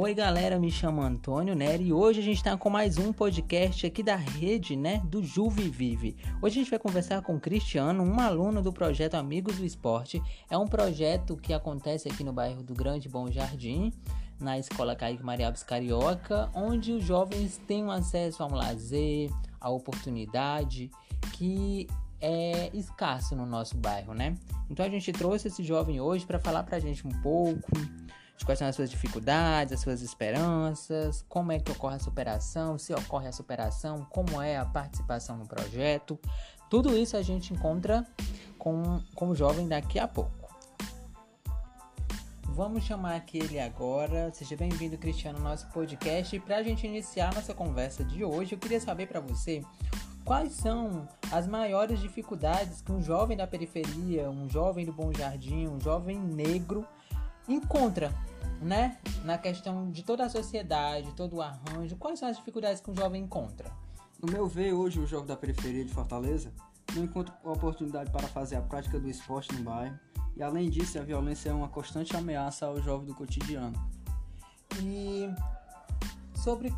Oi galera, me chamo Antônio Nery e hoje a gente está com mais um podcast aqui da rede, né, do Juve Vive. Hoje a gente vai conversar com o Cristiano, um aluno do projeto Amigos do Esporte. É um projeto que acontece aqui no bairro do Grande Bom Jardim, na Escola Caíque Maria Alves Carioca, onde os jovens têm acesso a um lazer, a oportunidade que é escasso no nosso bairro, né? Então a gente trouxe esse jovem hoje para falar para a gente um pouco quais são as suas dificuldades, as suas esperanças, como é que ocorre a superação, se ocorre a superação, como é a participação no projeto. Tudo isso a gente encontra com, com o jovem daqui a pouco. Vamos chamar aquele agora. Seja bem-vindo, Cristiano, ao nosso podcast. E para a gente iniciar nossa conversa de hoje, eu queria saber para você quais são as maiores dificuldades que um jovem da periferia, um jovem do Bom Jardim, um jovem negro encontra né, na questão de toda a sociedade, todo o arranjo, quais são as dificuldades que um jovem encontra? No meu ver, hoje o jovem da periferia de Fortaleza não encontra oportunidade para fazer a prática do esporte no bairro e, além disso, a violência é uma constante ameaça ao jovem do cotidiano. E sobre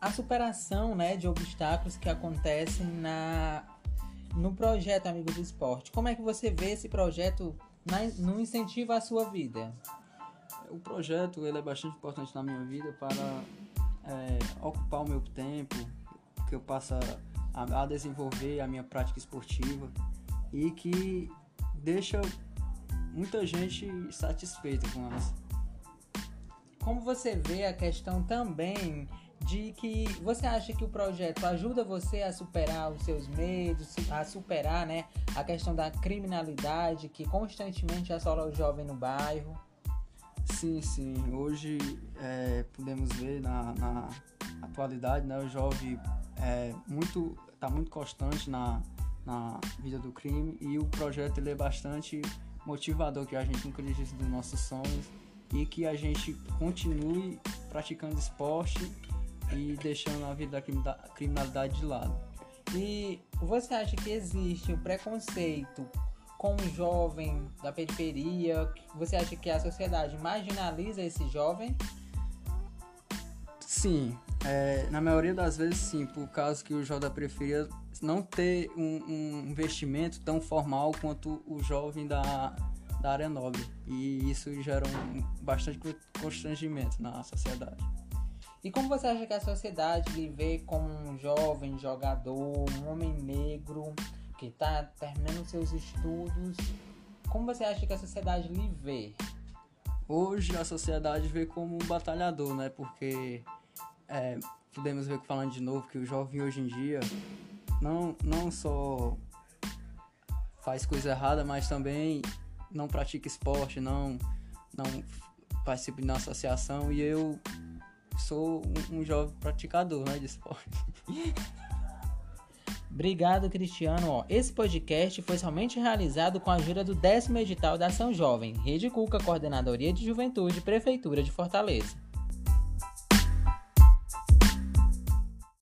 a superação né, de obstáculos que acontecem na, no projeto Amigos do Esporte, como é que você vê esse projeto na, no incentivo à sua vida? O projeto ele é bastante importante na minha vida para é, ocupar o meu tempo, que eu passo a, a, desenvolver a minha prática esportiva e que deixa muita gente satisfeita com essa. Como você vê a questão também de que você acha que o projeto ajuda você a superar os seus medos, a superar né, a questão da criminalidade que constantemente assola o jovem no bairro? Sim, sim. Hoje é, podemos ver na, na, atualidade, né, o jovem é muito está muito constante na, na vida do crime e o projeto ele é bastante motivador que a gente nunca desiste dos nossos sonhos e que a gente continue praticando esporte e deixando a vida da criminalidade de lado. E você acha que existe o preconceito com um jovem da periferia? Você acha que a sociedade marginaliza esse jovem? Sim, é, na maioria das vezes sim, por causa que o jovem da periferia não ter um, um investimento tão formal quanto o jovem da, da área nobre. E isso gera um, bastante constrangimento na sociedade. E como você acha que a sociedade lhe vê como um jovem jogador, um homem negro, que está terminando seus estudos, como você acha que a sociedade lhe vê? Hoje a sociedade vê como um batalhador, né? Porque é, podemos ver, falando de novo, que o jovem hoje em dia não, não só faz coisa errada, mas também não pratica esporte, não, não participa de uma associação e eu sou um, um jovem praticador né, de esporte. Obrigado, Cristiano. Ó, esse podcast foi somente realizado com a ajuda do décimo edital da Ação Jovem, Rede Cuca, Coordenadoria de Juventude, Prefeitura de Fortaleza.